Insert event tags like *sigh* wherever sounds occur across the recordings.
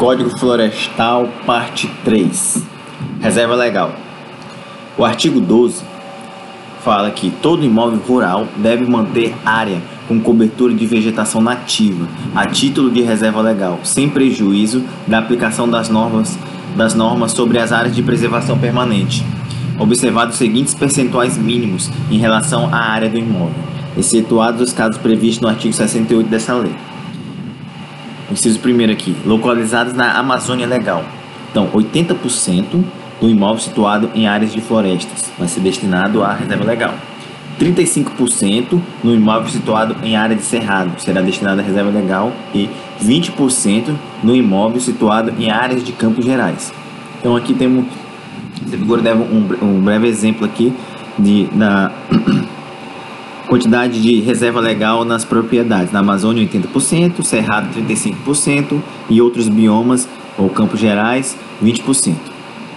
Código Florestal, parte 3. Reserva legal. O artigo 12 fala que todo imóvel rural deve manter área com cobertura de vegetação nativa, a título de reserva legal, sem prejuízo da aplicação das normas, das normas sobre as áreas de preservação permanente, observados os seguintes percentuais mínimos em relação à área do imóvel, excetuados os casos previstos no artigo 68 dessa lei. Inciso primeiro aqui, localizados na Amazônia Legal. Então, 80% do imóvel situado em áreas de florestas vai ser destinado à reserva legal. 35% no imóvel situado em área de cerrado será destinado à reserva legal e 20% no imóvel situado em áreas de campos gerais. Então aqui temos um, um breve exemplo aqui de, da *clears throat* quantidade de reserva legal nas propriedades. Na Amazônia 80%, Cerrado 35% e outros biomas ou campos gerais 20%.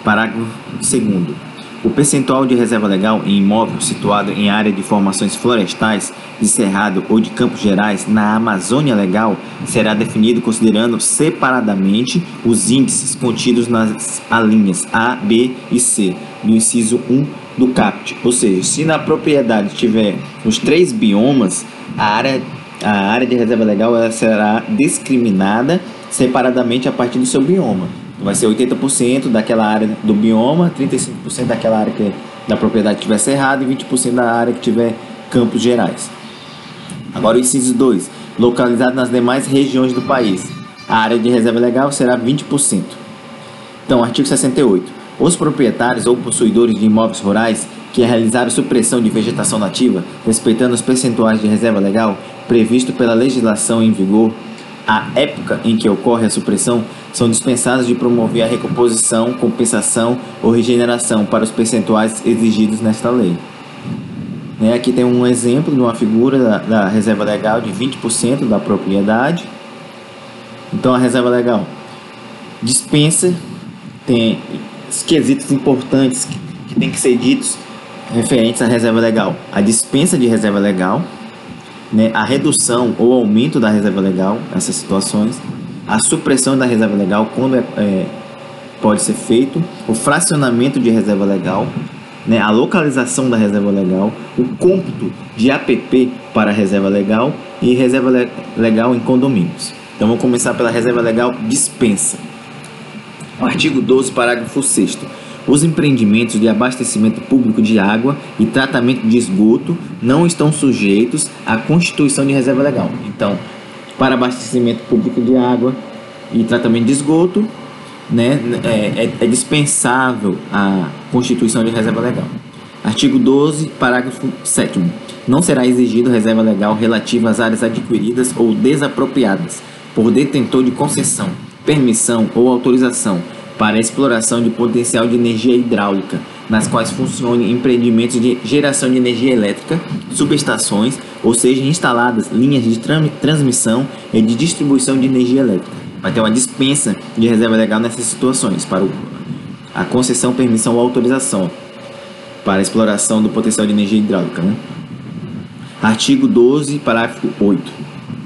Parágrafo 2 o percentual de reserva legal em imóvel situado em área de formações florestais, de cerrado ou de campos gerais na Amazônia Legal será definido considerando separadamente os índices contidos nas alíneas A, B e C do inciso 1 do CAPT. Ou seja, se na propriedade tiver os três biomas, a área, a área de reserva legal ela será discriminada separadamente a partir do seu bioma vai ser 80% daquela área do bioma, 35% daquela área que da propriedade que tiver cerrado e 20% da área que tiver campos gerais. Agora o inciso 2, localizado nas demais regiões do país. A área de reserva legal será 20%. Então, artigo 68. Os proprietários ou possuidores de imóveis rurais que realizaram supressão de vegetação nativa, respeitando os percentuais de reserva legal previsto pela legislação em vigor, a época em que ocorre a supressão são dispensadas de promover a recomposição, compensação ou regeneração para os percentuais exigidos nesta lei. Né, aqui tem um exemplo de uma figura da, da reserva legal de 20% da propriedade. Então a reserva legal dispensa, tem quesitos importantes que, que tem que ser ditos referentes à reserva legal. A dispensa de reserva legal, né, a redução ou aumento da reserva legal, essas situações, a supressão da reserva legal quando é, é, pode ser feito, o fracionamento de reserva legal, né, a localização da reserva legal, o cômputo de APP para reserva legal e reserva le legal em condomínios. Então vamos começar pela reserva legal dispensa. Artigo 12, parágrafo 6 os empreendimentos de abastecimento público de água e tratamento de esgoto não estão sujeitos à constituição de reserva legal. Então, para abastecimento público de água e tratamento de esgoto, né, é, é, é dispensável a constituição de reserva legal. Artigo 12, parágrafo 7 Não será exigido reserva legal relativa às áreas adquiridas ou desapropriadas por detentor de concessão, permissão ou autorização para exploração de potencial de energia hidráulica, nas quais funcionem empreendimentos de geração de energia elétrica, subestações, ou seja, instaladas linhas de transmissão e de distribuição de energia elétrica. Vai ter uma dispensa de reserva legal nessas situações para a concessão, permissão ou autorização para exploração do potencial de energia hidráulica. Né? Artigo 12, parágrafo 8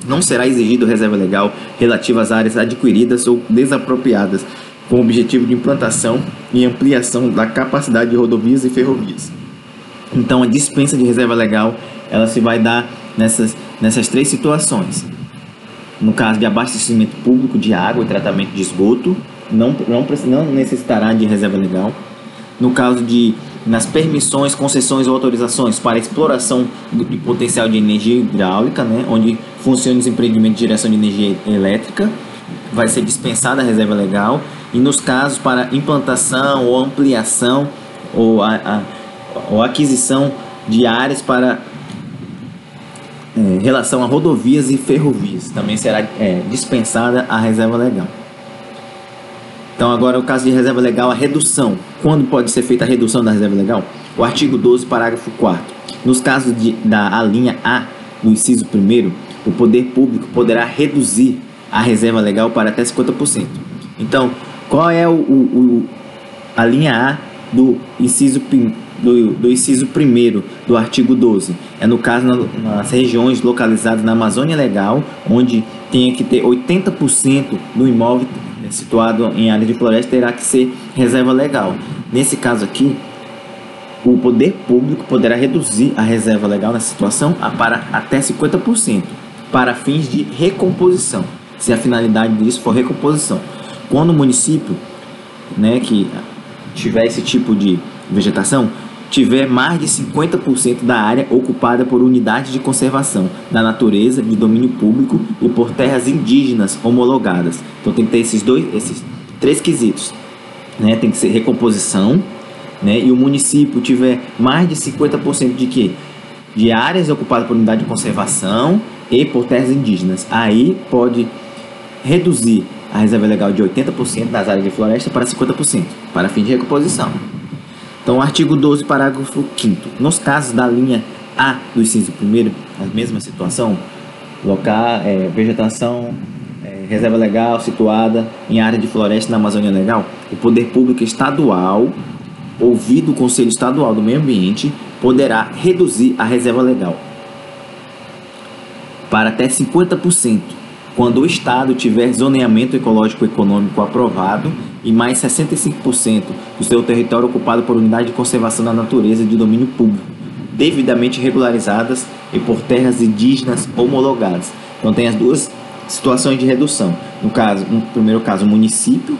não será exigido reserva legal relativa às áreas adquiridas ou desapropriadas com o objetivo de implantação e ampliação da capacidade de rodovias e ferrovias. Então, a dispensa de reserva legal ela se vai dar nessas, nessas três situações. No caso de abastecimento público de água e tratamento de esgoto, não, não, não necessitará de reserva legal. No caso de nas permissões, concessões ou autorizações para exploração do potencial de energia hidráulica, né, onde funciona os empreendimentos de geração de energia elétrica, vai ser dispensada a reserva legal e nos casos para implantação ou ampliação ou, a, a ou aquisição de áreas para é, relação a rodovias e ferrovias também será é, dispensada a reserva legal. Então agora o caso de reserva legal, a redução. Quando pode ser feita a redução da reserva legal? O artigo 12, parágrafo 4 Nos casos de, da linha A, no inciso 1 o poder público poderá reduzir a reserva legal para até 50%. Então, qual é o, o, o a linha A do inciso, do, do inciso 1 do artigo 12? É no caso na, nas regiões localizadas na Amazônia Legal, onde tem que ter 80% do imóvel situado em área de floresta terá que ser reserva legal. Nesse caso aqui, o poder público poderá reduzir a reserva legal nessa situação a para até 50% para fins de recomposição, se a finalidade disso for recomposição. Quando o município, né, que tiver esse tipo de vegetação, tiver mais de 50% da área ocupada por unidades de conservação da natureza de domínio público e por terras indígenas homologadas. Então tem que ter esses dois, esses três quesitos, né? Tem que ser recomposição, né? E o município tiver mais de 50% de quê? De áreas ocupadas por unidade de conservação e por terras indígenas. Aí pode reduzir a reserva legal de 80% das áreas de floresta para 50%, para fim de recomposição. Então, artigo 12, parágrafo 5 Nos casos da linha A do inciso 1 a mesma situação, local, é, vegetação, é, reserva legal situada em área de floresta na Amazônia Legal, o poder público estadual, ouvido o Conselho Estadual do Meio Ambiente, poderá reduzir a reserva legal para até 50%, quando o Estado tiver zoneamento ecológico econômico aprovado e mais 65% do seu território ocupado por unidade de conservação da natureza de domínio público, devidamente regularizadas e por terras indígenas homologadas. Então tem as duas situações de redução. No caso, no primeiro caso, o município,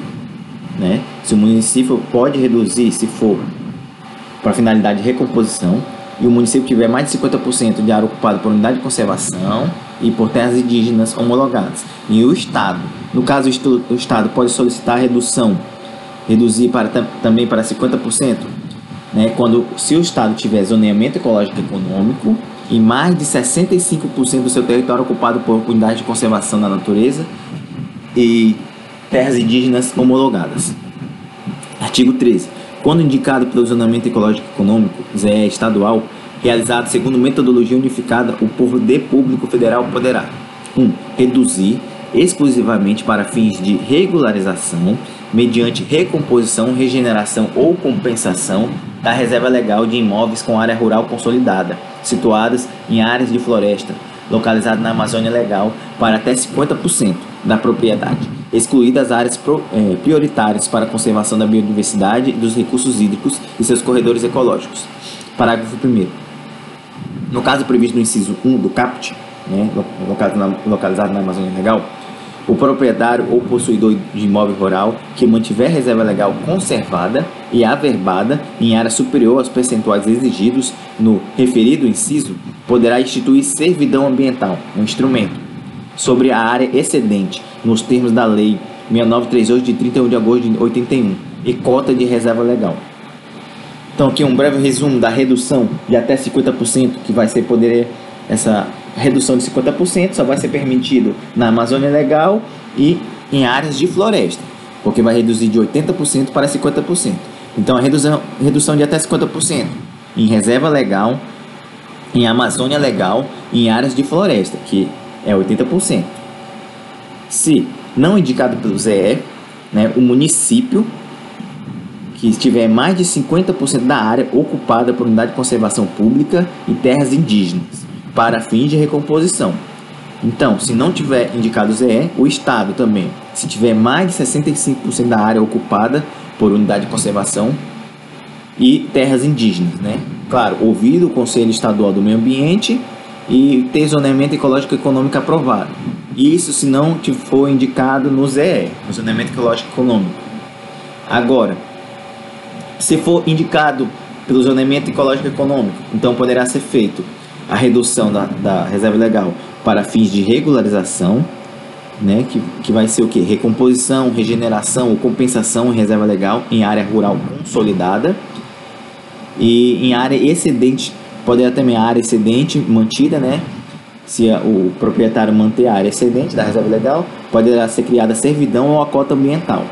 né? Se o município pode reduzir se for para finalidade de recomposição, e o município tiver mais de 50% de área ocupada por unidade de conservação e por terras indígenas homologadas. E o Estado, no caso o Estado pode solicitar redução, reduzir para, também para 50%, né, quando se o Estado tiver zoneamento ecológico econômico e mais de 65% do seu território ocupado por unidade de conservação da natureza e terras indígenas homologadas. Artigo 13. Quando indicado pelo Zonamento Ecológico Econômico, ZE estadual, realizado segundo metodologia unificada, o poder público federal poderá 1. Um, reduzir exclusivamente para fins de regularização, mediante recomposição, regeneração ou compensação da reserva legal de imóveis com área rural consolidada, situadas em áreas de floresta, localizadas na Amazônia Legal, para até 50% da propriedade excluídas áreas é, prioritárias para a conservação da biodiversidade e dos recursos hídricos e seus corredores ecológicos. Parágrafo 1. No caso previsto no inciso 1 do CAPT, né, localizado na Amazônia Legal, o proprietário ou possuidor de imóvel rural que mantiver reserva legal conservada e averbada em área superior aos percentuais exigidos no referido inciso poderá instituir servidão ambiental, um instrumento, sobre a área excedente, nos termos da Lei 6938 de 31 de agosto de 81 e cota de reserva legal. Então aqui um breve resumo da redução de até 50% que vai ser poder essa redução de 50% só vai ser permitido na Amazônia Legal e em áreas de floresta, porque vai reduzir de 80% para 50%. Então a redução, redução de até 50% em reserva legal, em Amazônia Legal e em áreas de floresta, que é 80%. Se não indicado pelo ZE, né, o município que tiver mais de 50% da área ocupada por unidade de conservação pública e terras indígenas, para fins de recomposição. Então, se não tiver indicado ZE, o Estado também, se tiver mais de 65% da área ocupada por unidade de conservação e terras indígenas, né? Claro, ouvido o Conselho Estadual do Meio Ambiente e ter zoneamento ecológico econômico aprovado. Isso se não for indicado no ZE, no zoneamento ecológico econômico. Agora, se for indicado pelo zoneamento ecológico econômico, então poderá ser feito a redução da, da reserva legal para fins de regularização, né, que, que vai ser o que? Recomposição, regeneração ou compensação em reserva legal em área rural consolidada e em área excedente poderá também a área excedente mantida, né? Se o proprietário manter a área excedente da reserva legal, poderá ser criada servidão ou a cota ambiental.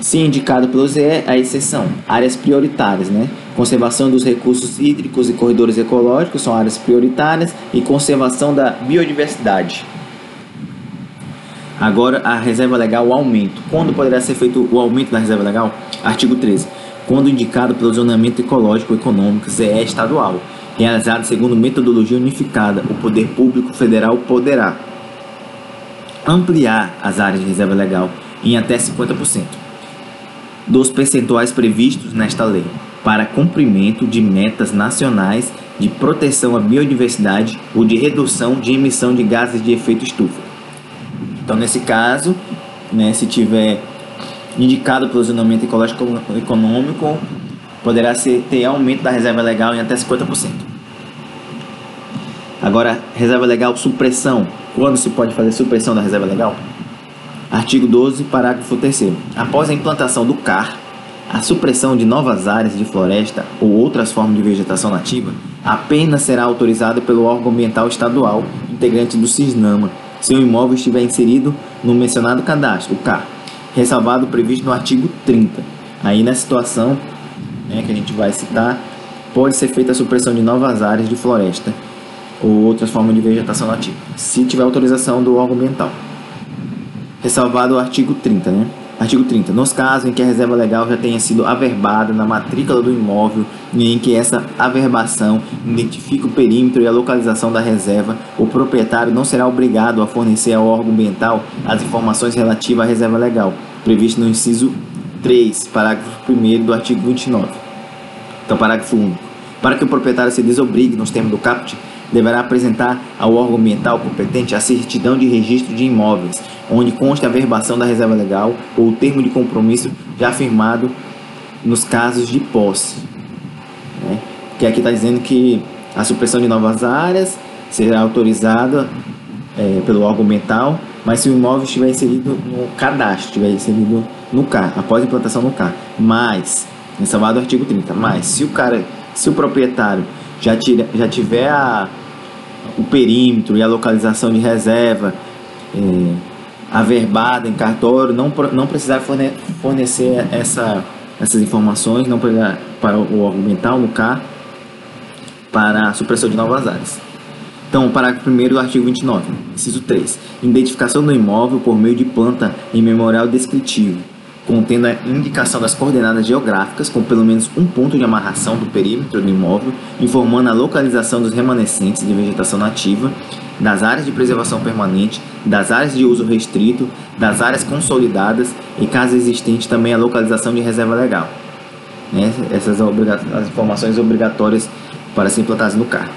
Se indicado pelo ZE, a exceção, áreas prioritárias, né? Conservação dos recursos hídricos e corredores ecológicos são áreas prioritárias e conservação da biodiversidade. Agora, a reserva legal, o aumento. Quando poderá ser feito o aumento da reserva legal? Artigo 13. Quando indicado pelo zonamento ecológico econômico ZE estadual, realizado segundo metodologia unificada, o poder público federal poderá ampliar as áreas de reserva legal em até 50% dos percentuais previstos nesta lei para cumprimento de metas nacionais de proteção à biodiversidade ou de redução de emissão de gases de efeito estufa. Então, nesse caso, né, se tiver indicado pelo zonamento ecológico econômico, poderá ser, ter aumento da reserva legal em até 50%. Agora, reserva legal supressão. Quando se pode fazer supressão da reserva legal? Artigo 12, parágrafo 3 Após a implantação do CAR, a supressão de novas áreas de floresta ou outras formas de vegetação nativa apenas será autorizada pelo órgão ambiental estadual integrante do CISNAMA, se o imóvel estiver inserido no mencionado cadastro, o CAR, ressalvado previsto no artigo 30. Aí, na situação né, que a gente vai citar, pode ser feita a supressão de novas áreas de floresta ou outras formas de vegetação nativa, se tiver autorização do órgão ambiental ressalvado o artigo 30, né? Artigo 30. Nos casos em que a reserva legal já tenha sido averbada na matrícula do imóvel e em que essa averbação identifique o perímetro e a localização da reserva, o proprietário não será obrigado a fornecer ao órgão ambiental as informações relativas à reserva legal, previsto no inciso 3, parágrafo 1 do artigo 29. Então, parágrafo 1. Para que o proprietário se desobrigue nos termos do CAPT, deverá apresentar ao órgão ambiental competente a certidão de registro de imóveis, onde consta a verbação da reserva legal ou o termo de compromisso já firmado nos casos de posse. Né? Que aqui está dizendo que a supressão de novas áreas será autorizada é, pelo órgão ambiental, mas se o imóvel estiver inserido no cadastro, estiver inserido no CAR, após a implantação no CAR. Mas, ressalvado o artigo 30, mas se o cara, se o proprietário já, tira, já tiver a, o perímetro e a localização de reserva é, averbada em cartório, não, não precisar forne, fornecer essa, essas informações não para, para o argumental no CAR para a supressão de novas áreas. Então, parágrafo 1 do artigo 29, inciso 3. Identificação do imóvel por meio de planta em memorial descritivo contendo a indicação das coordenadas geográficas com pelo menos um ponto de amarração do perímetro do imóvel, informando a localização dos remanescentes de vegetação nativa, das áreas de preservação permanente, das áreas de uso restrito, das áreas consolidadas e, caso existente, também a localização de reserva legal. Né? Essas as informações obrigatórias para ser implantadas no CAR.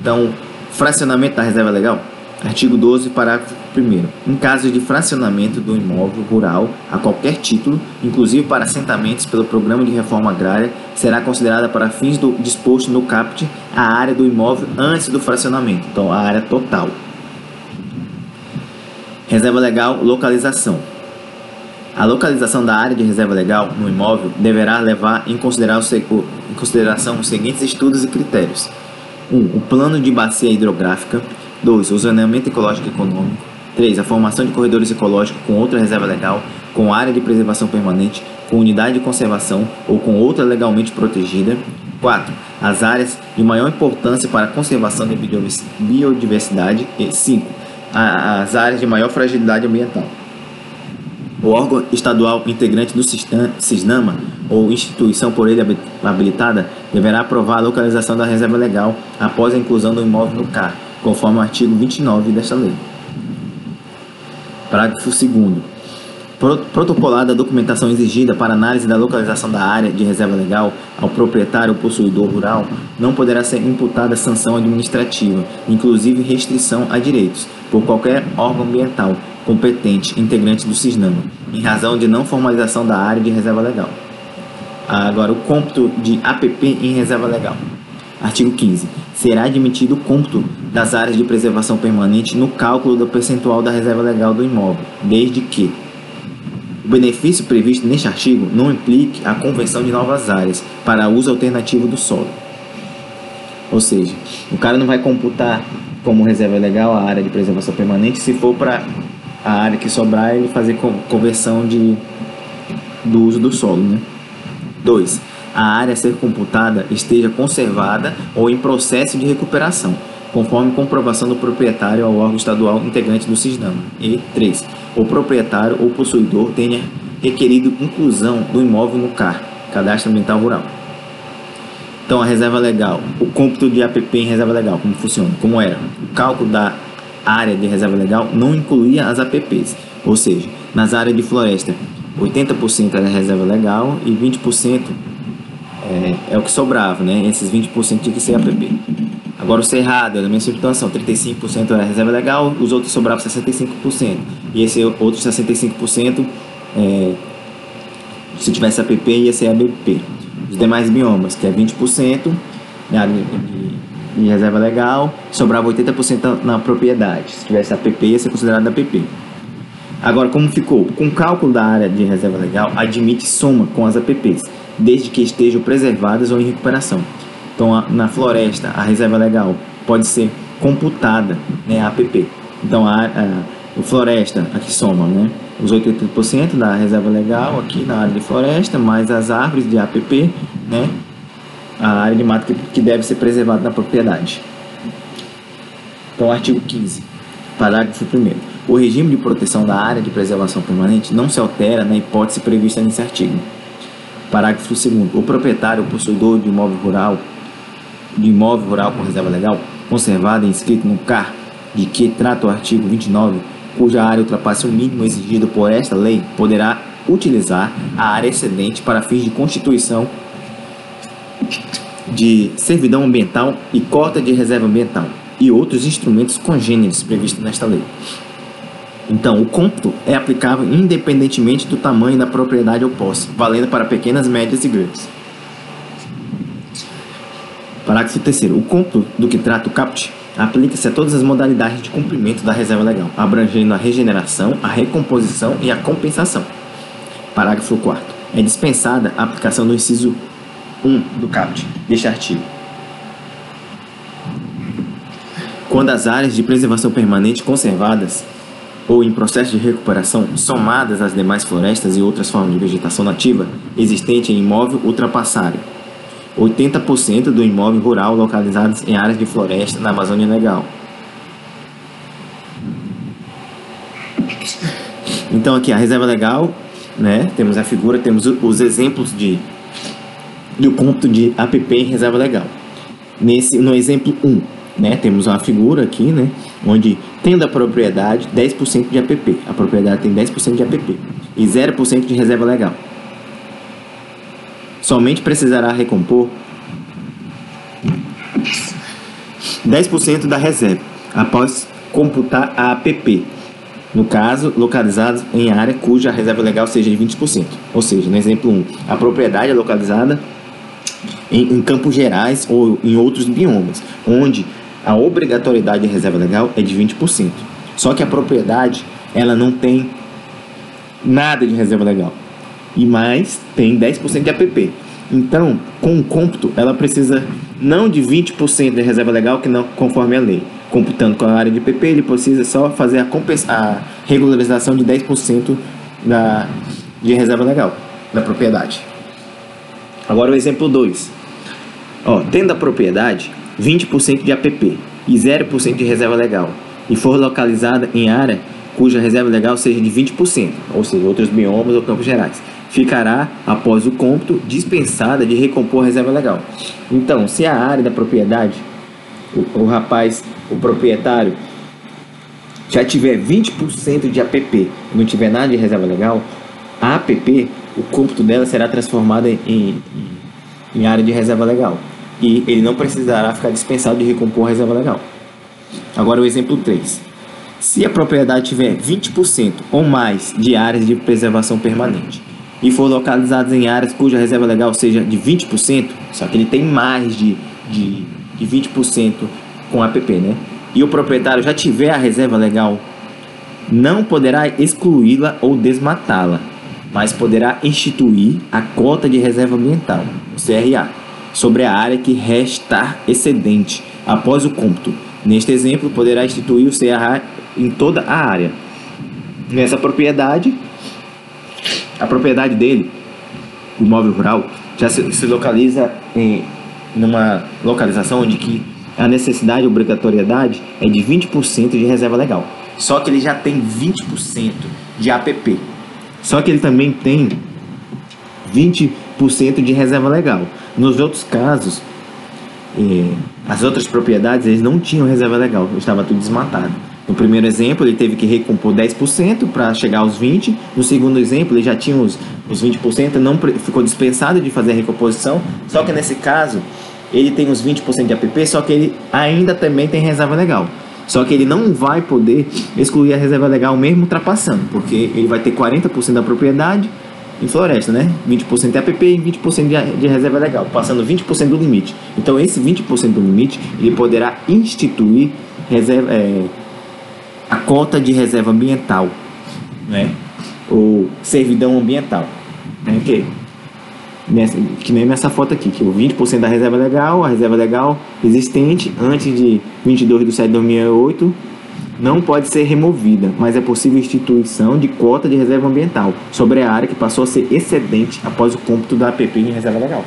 Então, fracionamento da reserva legal Artigo 12, parágrafo 1. Em caso de fracionamento do imóvel rural a qualquer título, inclusive para assentamentos pelo Programa de Reforma Agrária, será considerada para fins do disposto no CAPT a área do imóvel antes do fracionamento, então a área total. Reserva legal, localização. A localização da área de reserva legal no imóvel deverá levar em consideração, os seguintes estudos e critérios: 1. Um, o plano de bacia hidrográfica 2. O zoneamento ecológico econômico. 3. A formação de corredores ecológicos com outra reserva legal, com área de preservação permanente, com unidade de conservação ou com outra legalmente protegida. 4. As áreas de maior importância para a conservação da biodiversidade. E 5. As áreas de maior fragilidade ambiental. O órgão estadual integrante do CISNAMA ou instituição por ele habilitada deverá aprovar a localização da reserva legal após a inclusão do imóvel no CAR, conforme o artigo 29 desta lei. Parágrafo 2 protocolada a documentação exigida para análise da localização da área de reserva legal ao proprietário ou possuidor rural, não poderá ser imputada sanção administrativa, inclusive restrição a direitos, por qualquer órgão ambiental competente integrante do CISNAMA, em razão de não formalização da área de reserva legal. Agora, o cômputo de APP em reserva legal. Artigo 15. Será admitido o cômputo das áreas de preservação permanente no cálculo do percentual da reserva legal do imóvel, desde que o benefício previsto neste artigo não implique a conversão de novas áreas para uso alternativo do solo. Ou seja, o cara não vai computar como reserva legal a área de preservação permanente se for para a área que sobrar ele fazer conversão de, do uso do solo. Né? 2. A área a ser computada esteja conservada ou em processo de recuperação conforme comprovação do proprietário ao órgão estadual integrante do CISNAMA. E 3. O proprietário ou possuidor tenha requerido inclusão do imóvel no CAR, Cadastro Ambiental Rural. Então, a reserva legal, o cômputo de APP em reserva legal, como funciona? Como era? O cálculo da área de reserva legal não incluía as APPs, ou seja, Nas áreas de floresta, 80% era reserva legal e 20% é, é o que sobrava, né? Esses 20% tinha que ser APP. Agora o cerrado, na minha situação, 35% era reserva legal, os outros sobravam 65%. E esse outro 65%, é, se tivesse APP, ia ser ABP. Os demais biomas, que é 20%, né, de, de reserva legal, sobrava 80% na, na propriedade. Se tivesse APP, ia ser considerado APP. Agora, como ficou? Com o cálculo da área de reserva legal, admite soma com as APPs, desde que estejam preservadas ou em recuperação. Então, a, na floresta, a reserva legal pode ser computada, né, a APP. Então, a, a, a floresta, aqui soma, né, os 80% da reserva legal aqui na área de floresta, mais as árvores de APP, né, a área de mata que, que deve ser preservada na propriedade. Então, artigo 15, parágrafo 1 O regime de proteção da área de preservação permanente não se altera na hipótese prevista nesse artigo. Parágrafo 2 O proprietário ou possuidor de imóvel rural de imóvel rural com reserva legal conservada e inscrito no CAR de que trata o artigo 29, cuja área ultrapasse o mínimo exigido por esta lei, poderá utilizar a área excedente para fins de constituição de servidão ambiental e cota de reserva ambiental e outros instrumentos congêneres previstos nesta lei. Então, o cômputo é aplicável independentemente do tamanho da propriedade ou posse, valendo para pequenas, médias e grandes. Parágrafo 3 O cômputo do que trata o CAPT aplica-se a todas as modalidades de cumprimento da reserva legal, abrangendo a regeneração, a recomposição e a compensação. Parágrafo 4 É dispensada a aplicação do inciso 1 do CAPT deste artigo. Quando as áreas de preservação permanente conservadas ou em processo de recuperação, somadas às demais florestas e outras formas de vegetação nativa existente em imóvel ultrapassarem 80% do imóvel rural localizados em áreas de floresta na Amazônia Legal. Então aqui a reserva legal, né? Temos a figura, temos os exemplos de do ponto de APP em reserva legal. Nesse no exemplo 1, né, temos uma figura aqui, né, onde tendo a propriedade 10% de APP. A propriedade tem 10% de APP e 0% de reserva legal somente precisará recompor 10% da reserva após computar a APP, no caso, localizados em área cuja reserva legal seja de 20%. Ou seja, no exemplo 1, a propriedade é localizada em, em campos gerais ou em outros biomas, onde a obrigatoriedade de reserva legal é de 20%. Só que a propriedade, ela não tem nada de reserva legal e mais tem 10% de APP. Então, com o cômputo, ela precisa não de 20% de reserva legal, que não conforme a lei. Computando com a área de PP, ele precisa só fazer a, a regularização de 10% da, de reserva legal da propriedade. Agora o exemplo 2. tendo a propriedade 20% de APP e 0% de reserva legal e for localizada em área cuja reserva legal seja de 20%, ou seja, outros biomas ou campos gerais ficará, após o cômputo, dispensada de recompor a reserva legal. Então, se a área da propriedade, o, o rapaz, o proprietário, já tiver 20% de APP e não tiver nada de reserva legal, a APP, o cômputo dela será transformada em, em área de reserva legal. E ele não precisará ficar dispensado de recompor a reserva legal. Agora o exemplo 3. Se a propriedade tiver 20% ou mais de áreas de preservação permanente e for localizados em áreas cuja reserva legal seja de 20%, só que ele tem mais de, de, de 20% com APP, né? E o proprietário já tiver a reserva legal, não poderá excluí-la ou desmatá-la, mas poderá instituir a cota de reserva ambiental, o CRA, sobre a área que restar excedente após o cômputo. Neste exemplo, poderá instituir o CRA em toda a área. Nessa propriedade, a propriedade dele, o imóvel rural, já se, se localiza em numa localização onde que a necessidade, a obrigatoriedade é de 20% de reserva legal. Só que ele já tem 20% de APP. Só que ele também tem 20% de reserva legal. Nos outros casos, eh, as outras propriedades eles não tinham reserva legal, estava tudo desmatado. No primeiro exemplo, ele teve que recompor 10% para chegar aos 20%. No segundo exemplo, ele já tinha os, os 20%, não ficou dispensado de fazer a recomposição. Só que nesse caso, ele tem os 20% de APP, só que ele ainda também tem reserva legal. Só que ele não vai poder excluir a reserva legal mesmo ultrapassando, porque ele vai ter 40% da propriedade em floresta, né? 20% de APP e 20% de, de reserva legal, passando 20% do limite. Então, esse 20% do limite, ele poderá instituir reserva, é, cota de reserva ambiental, né? Ou servidão ambiental, né? Que, nessa, que nem nessa foto aqui, que o 20% da reserva legal, a reserva legal existente antes de 22 de 7 de 2008 não pode ser removida, mas é possível instituição de cota de reserva ambiental sobre a área que passou a ser excedente após o cômputo da APP em reserva legal.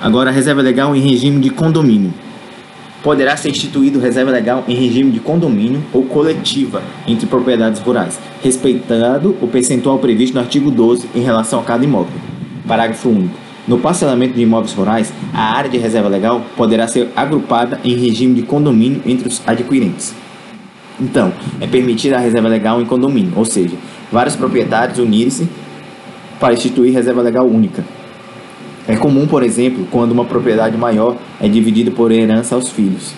Agora, a reserva legal em regime de condomínio poderá ser instituído reserva legal em regime de condomínio ou coletiva entre propriedades rurais, respeitado o percentual previsto no artigo 12 em relação a cada imóvel. Parágrafo único. No parcelamento de imóveis rurais, a área de reserva legal poderá ser agrupada em regime de condomínio entre os adquirentes. Então, é permitida a reserva legal em condomínio, ou seja, vários proprietários unirem-se para instituir reserva legal única. É comum, por exemplo, quando uma propriedade maior é dividida por herança aos filhos.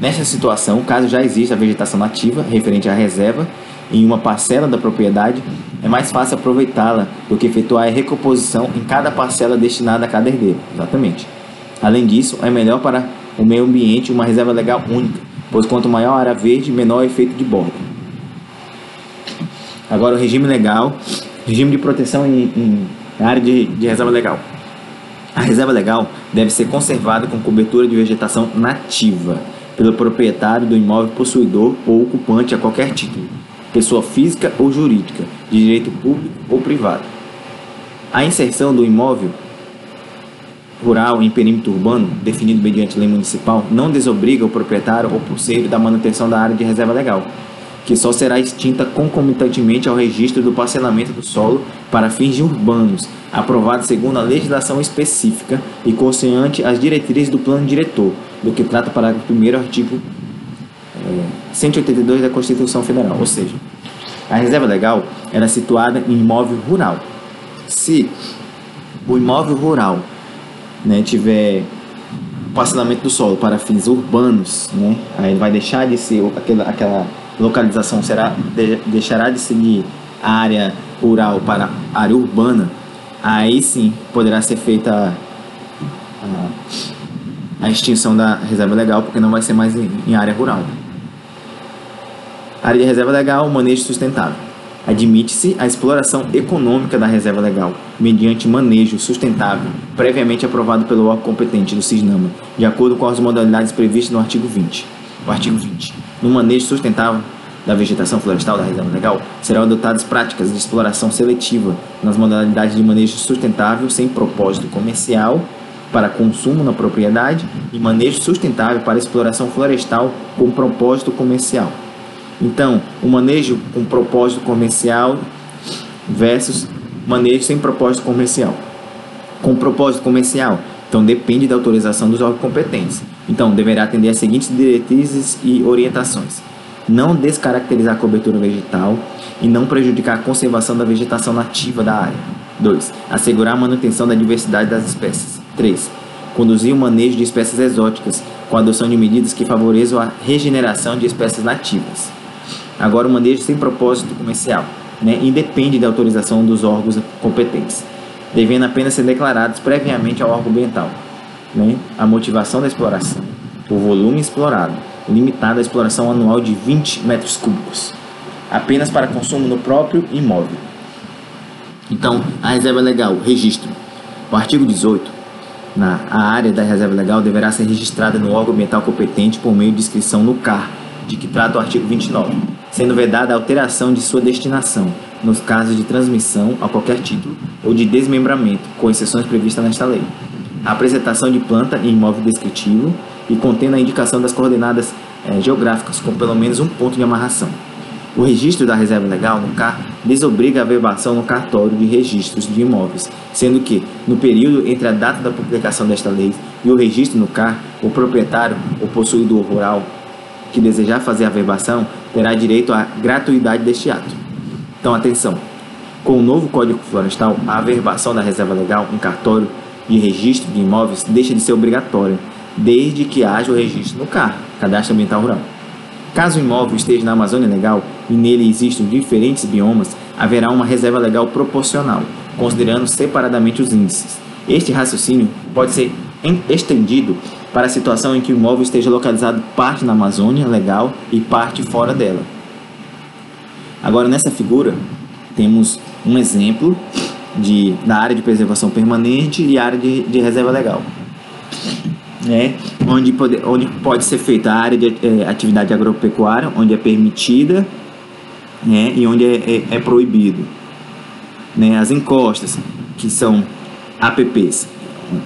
Nesta situação, caso já exista a vegetação nativa referente à reserva em uma parcela da propriedade, é mais fácil aproveitá-la do que efetuar a recomposição em cada parcela destinada a cada herdeiro. Exatamente. Além disso, é melhor para o meio ambiente uma reserva legal única, pois quanto maior a área verde, menor o efeito de borda. Agora, o regime legal, regime de proteção em, em área de, de reserva legal. A reserva legal deve ser conservada com cobertura de vegetação nativa pelo proprietário do imóvel possuidor ou ocupante a qualquer título, pessoa física ou jurídica, de direito público ou privado. A inserção do imóvel rural em perímetro urbano, definido mediante lei municipal, não desobriga o proprietário ou pulseiro da manutenção da área de reserva legal, que só será extinta concomitantemente ao registro do parcelamento do solo para fins urbanos, aprovado segundo a legislação específica e consoante as diretrizes do plano diretor, do que trata o parágrafo 1 artigo é, 182 da Constituição Federal. Ou seja, a reserva legal era situada em imóvel rural. Se o imóvel rural né, tiver parcelamento do solo para fins urbanos, né, aí vai deixar de ser aquela, aquela localização será, de, deixará de seguir a área rural para a área urbana, aí sim poderá ser feita a, a extinção da reserva legal, porque não vai ser mais em, em área rural. Área de reserva legal, manejo sustentável. Admite-se a exploração econômica da reserva legal, mediante manejo sustentável, previamente aprovado pelo órgão competente do CISNAMA, de acordo com as modalidades previstas no artigo 20. O artigo 20 no manejo sustentável da vegetação florestal da reserva legal, serão adotadas práticas de exploração seletiva nas modalidades de manejo sustentável sem propósito comercial para consumo na propriedade e manejo sustentável para exploração florestal com propósito comercial. Então, o manejo com propósito comercial versus manejo sem propósito comercial. Com propósito comercial, então depende da autorização dos órgãos competentes. Então, deverá atender as seguintes diretrizes e orientações: não descaracterizar a cobertura vegetal e não prejudicar a conservação da vegetação nativa da área. 2. Assegurar a manutenção da diversidade das espécies. 3. Conduzir o manejo de espécies exóticas com a adoção de medidas que favoreçam a regeneração de espécies nativas. Agora, o manejo sem propósito comercial né, independe da autorização dos órgãos competentes, devendo apenas ser declarados previamente ao órgão ambiental né, a motivação da exploração, o volume explorado, limitado à exploração anual de 20 metros cúbicos, apenas para consumo no próprio imóvel. Então, a reserva legal, registro. O artigo 18, na, a área da reserva legal deverá ser registrada no órgão ambiental competente por meio de inscrição no CAR, de que trata o artigo 29, sendo vedada a alteração de sua destinação, nos casos de transmissão a qualquer título ou de desmembramento, com exceções previstas nesta lei a apresentação de planta em imóvel descritivo e contendo a indicação das coordenadas é, geográficas com pelo menos um ponto de amarração. O registro da reserva legal no CAR desobriga a verbação no cartório de registros de imóveis, sendo que, no período entre a data da publicação desta lei e o registro no CAR, o proprietário ou possuidor rural que desejar fazer a verbação terá direito à gratuidade deste ato. Então, atenção! Com o novo Código Florestal, a averbação da reserva legal em cartório de registro de imóveis deixa de ser obrigatória, desde que haja o registro no CAR, Cadastro Ambiental Rural. Caso o imóvel esteja na Amazônia Legal e nele existam diferentes biomas, haverá uma reserva legal proporcional, considerando separadamente os índices. Este raciocínio pode ser estendido para a situação em que o imóvel esteja localizado parte na Amazônia Legal e parte fora dela. Agora, nessa figura, temos um exemplo de, da área de preservação permanente e área de, de reserva legal. Né? Onde, pode, onde pode ser feita a área de é, atividade agropecuária, onde é permitida né? e onde é, é, é proibido. Né? As encostas, que são APPs,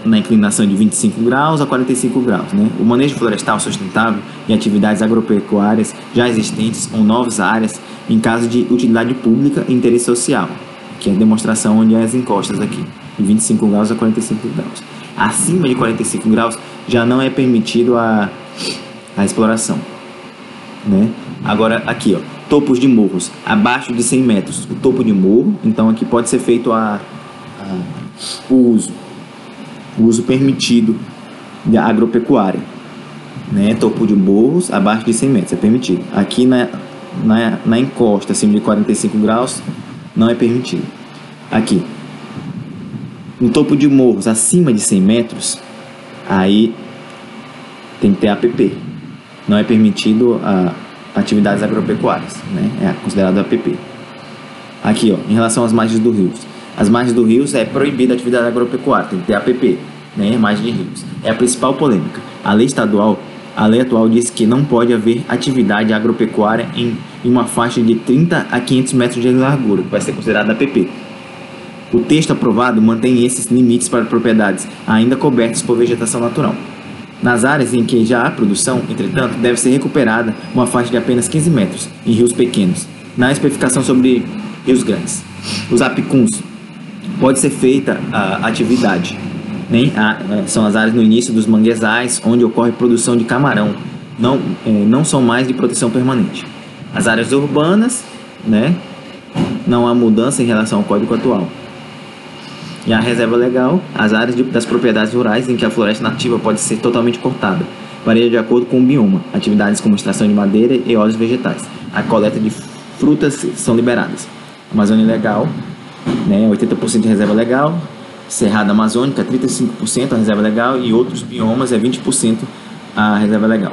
na inclinação de 25 graus a 45 graus. Né? O manejo florestal sustentável e atividades agropecuárias já existentes ou novas áreas em caso de utilidade pública e interesse social, que é a demonstração onde é as encostas aqui, de 25 graus a 45 graus. Acima de 45 graus já não é permitido a, a exploração. Né? Agora aqui, ó, topos de morros abaixo de 100 metros, o topo de morro, então aqui pode ser feito a, a o uso o uso permitido da agropecuária. Né? Topo de morros abaixo de 100 metros é permitido. Aqui na, na, na encosta acima de 45 graus não é permitido. Aqui, no topo de morros acima de 100 metros, aí tem que ter APP. Não é permitido a atividades agropecuárias, né? É considerado APP. Aqui, ó, em relação às margens do rio. As margens do rio é proibida a atividade agropecuária, tem que ter APP né, margem de rios. É a principal polêmica. A lei estadual, a lei atual diz que não pode haver atividade agropecuária em, em uma faixa de 30 a 500 metros de largura, que vai ser considerada APP. O texto aprovado mantém esses limites para propriedades ainda cobertas por vegetação natural. Nas áreas em que já há produção, entretanto, deve ser recuperada uma faixa de apenas 15 metros em rios pequenos, na especificação sobre rios grandes. Os apicuns pode ser feita a atividade nem a, é, são as áreas no início dos manguezais, onde ocorre produção de camarão, não, é, não são mais de proteção permanente. As áreas urbanas, né, não há mudança em relação ao código atual. E a reserva legal, as áreas de, das propriedades rurais em que a floresta nativa pode ser totalmente cortada, varia de acordo com o bioma, atividades como extração de madeira e óleos vegetais. A coleta de frutas são liberadas. Amazônia legal, né, 80% de reserva legal, Cerrado Amazônica, 35% a reserva legal e outros biomas é 20% a reserva legal.